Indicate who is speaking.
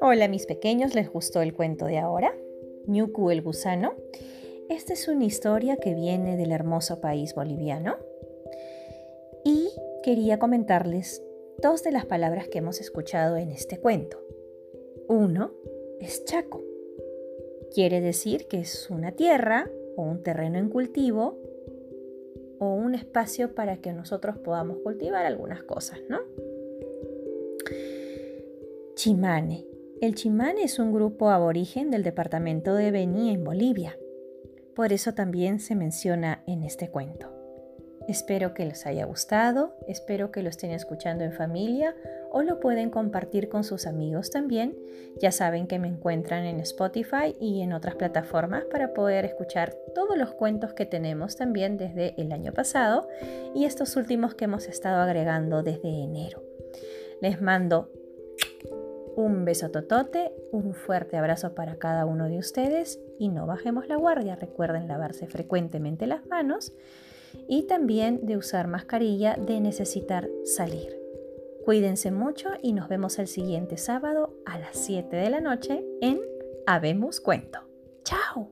Speaker 1: Hola mis pequeños, ¿les gustó el cuento de ahora? Ñuku el gusano. Esta es una historia que viene del hermoso país boliviano y quería comentarles dos de las palabras que hemos escuchado en este cuento. Uno es chaco. Quiere decir que es una tierra o un terreno en cultivo o un espacio para que nosotros podamos cultivar algunas cosas, ¿no? Chimane. El chimane es un grupo aborigen del departamento de Beni en Bolivia. Por eso también se menciona en este cuento. Espero que les haya gustado, espero que lo estén escuchando en familia o lo pueden compartir con sus amigos también. Ya saben que me encuentran en Spotify y en otras plataformas para poder escuchar todos los cuentos que tenemos también desde el año pasado y estos últimos que hemos estado agregando desde enero. Les mando un beso totote, un fuerte abrazo para cada uno de ustedes y no bajemos la guardia. Recuerden lavarse frecuentemente las manos y también de usar mascarilla de necesitar salir. Cuídense mucho y nos vemos el siguiente sábado a las 7 de la noche en Habemos Cuento. ¡Chao!